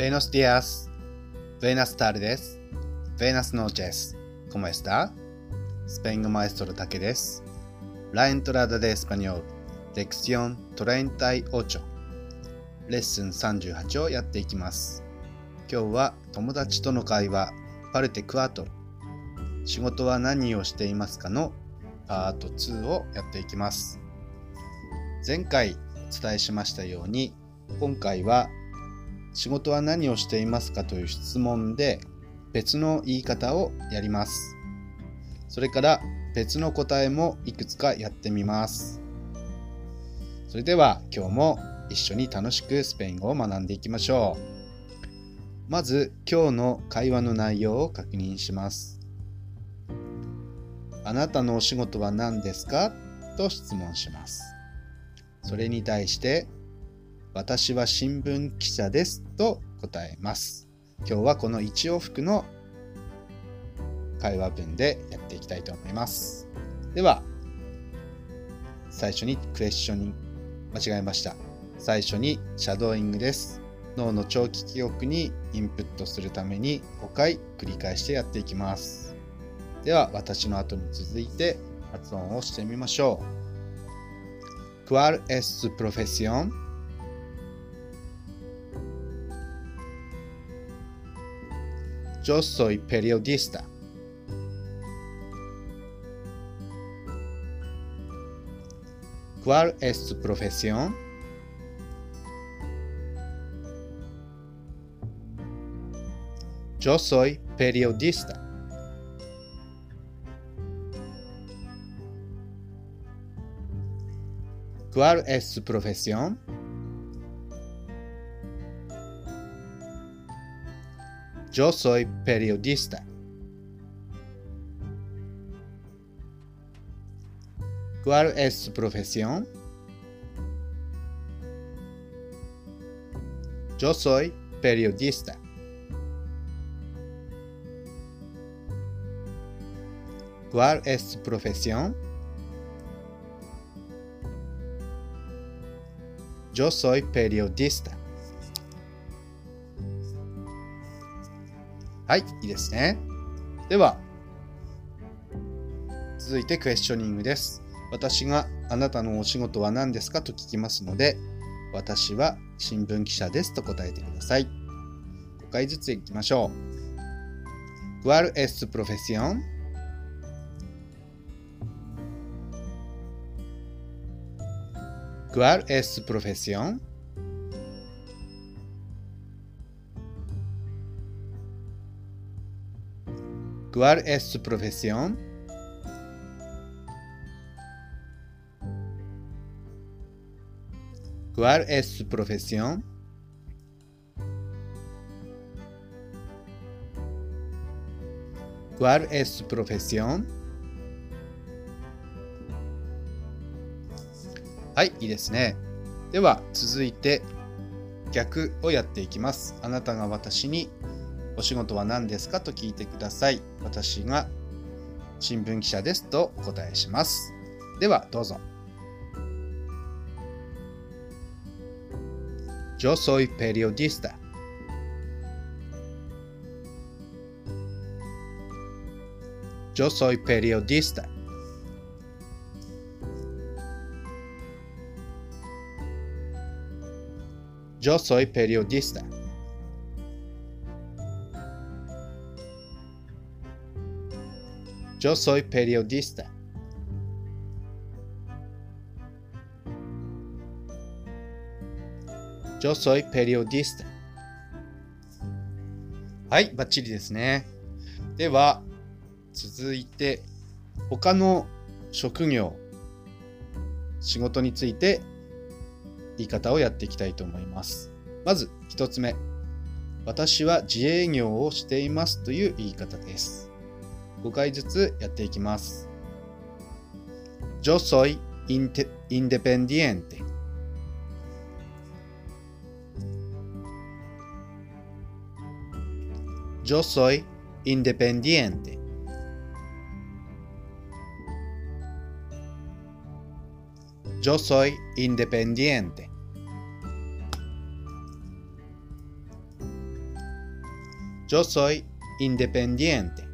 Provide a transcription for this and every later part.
Buenos días, buenas tardes, buenas noches. ¿Cómo está? スペイン語マエストロだけです。La entrada de español, lección 38. レッスン38をやっていきます。今日は友達との会話、パルテクアトロ。仕事は何をしていますかのパート2をやっていきます。前回お伝えしましたように、今回は仕事は何をしていますかという質問で別の言い方をやります。それから別の答えもいくつかやってみます。それでは今日も一緒に楽しくスペイン語を学んでいきましょう。まず今日の会話の内容を確認します。あなたのお仕事は何ですか？と質問します。それに対して私は新聞記者ですと答えます。今日はこの一往復の会話文でやっていきたいと思います。では、最初にクエスチョニング、間違えました。最初にシャドーイングです。脳の長期記憶にインプットするために5回繰り返してやっていきます。では、私の後に続いて発音をしてみましょう。¿Cuál es su profesión? Yo soy periodista. ¿Cuál es su profesión? Yo soy periodista. ¿Cuál es su profesión? Yo soy periodista. ¿Cuál es su profesión? Yo soy periodista. ¿Cuál es su profesión? Yo soy periodista. はい、いいですね。では、続いてクエスチョニングです。私があなたのお仕事は何ですかと聞きますので、私は新聞記者ですと答えてください。5回ずついきましょう。¿Cuál es su profesión? ¿Cuál es su profesión? ¿Cuál es su profesión? ¿Cuál es su profesión? ¿Cuál es su profesión? はい、いいですね。では、続いて逆をやっていきます。あなたが私にお仕事は何ですかと聞いてください。私が新聞記者ですとお答えします。では、どうぞ。Yo soy periodista. Yo soy periodista. Yo soy periodista. Yo soy periodista. Yo soy periodista. はい、バッチリですね。では、続いて、他の職業、仕事について言い方をやっていきたいと思います。まず、一つ目。私は自営業をしていますという言い方です。5回ずつやっていきます。Yo soy independiente. Yo soy independiente. Yo soy independiente. Yo soy independiente.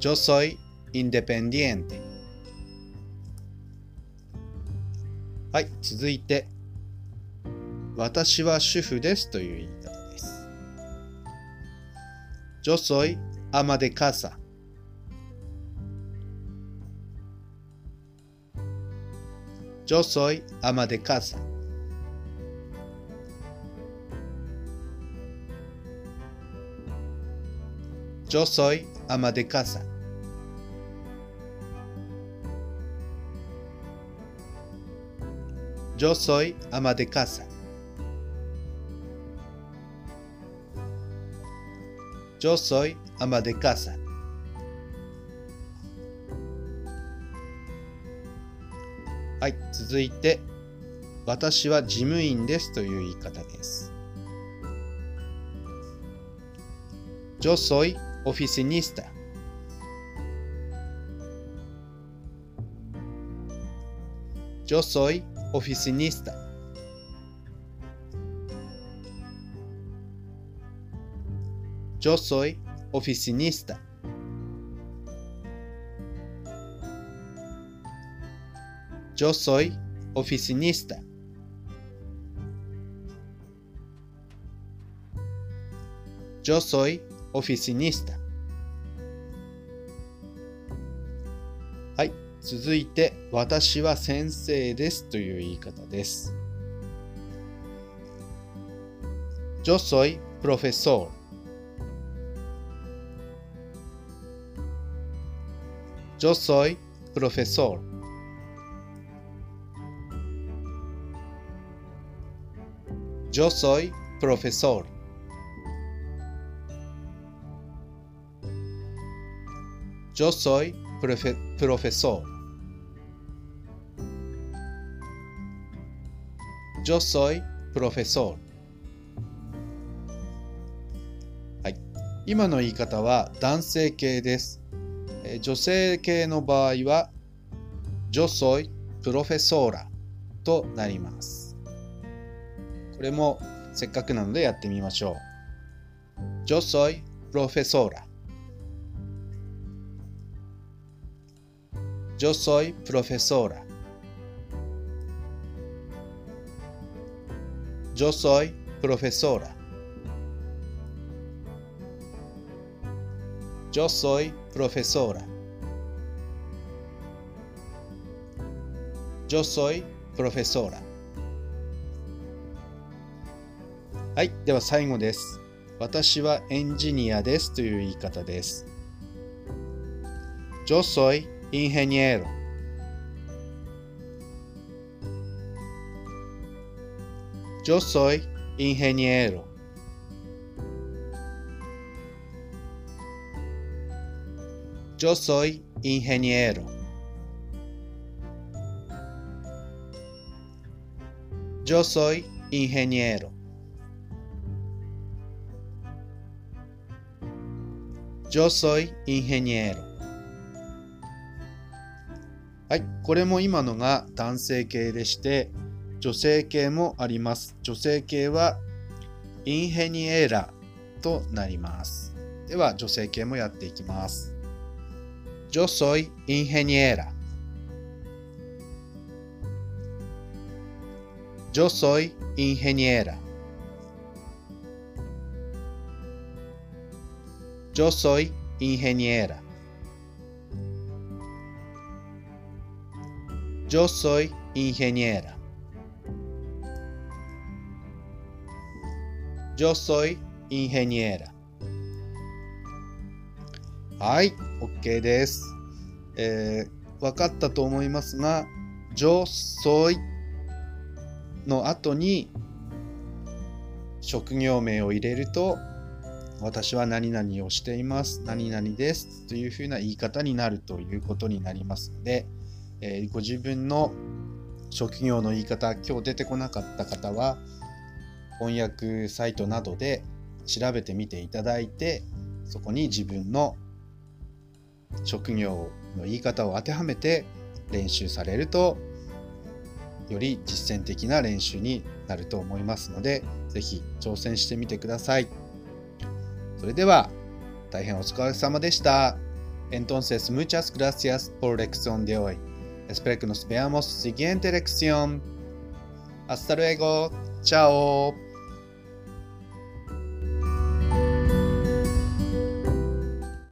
Yo soy independiente. はい、続いて、私は主婦ですという言い方です。Yo soy ama de casa. Yo soy ama de casa. Yo soy ama de casa. Yo soy ama de casa. Yo soy ama de casa. はい、続いて、私は事務員ですという言い方です。Yo soy oficinista. Yo soy oficinista. Yo soy oficinista. Yo soy oficinista. Yo soy oficinista. はい。続いて、私は先生ですという言い方です。Yo soy profesor. Yo soy profesor. Yo soy profesor. Yo soy profe profesor. Yo soy profesor. はい。今の言い方は男性形です。女性形の場合は Yo soy profesora となります。これもせっかくなのでやってみましょう。Yo soy profesora Yo soy profesora. Yo soy profesora. Yo soy profesora. Yo soy profesora. はい、では最後です。私はエンジニアですという言い方です。Yo soy ingeniero. Yo soy ingeniero. Yo soy ingeniero. Yo soy ingeniero. Yo soy ingeniero. はい、これも今のが男性形でして、女性形もあります。女性形はインヘニエーラとなります。では、女性形もやっていきます。Yo soy ingeniera. Yo soy ingeniera. Yo soy ingeniera. Yo soy ingeniera. Yo soy ingeniera. はい、OK です。えー、分かったと思いますが、yo soy の後に職業名を入れると、私は何々をしています、何々ですというふうな言い方になるということになりますので、えー、ご自分の職業の言い方今日出てこなかった方は翻訳サイトなどで調べてみていただいてそこに自分の職業の言い方を当てはめて練習されるとより実践的な練習になると思いますので、ぜひ挑戦してみてください。それでは、大変お疲れ様でした。Entonces, muchas gracias por lección de hoy. Espero que nos veamos siguiente lección. Hasta luego. Chao.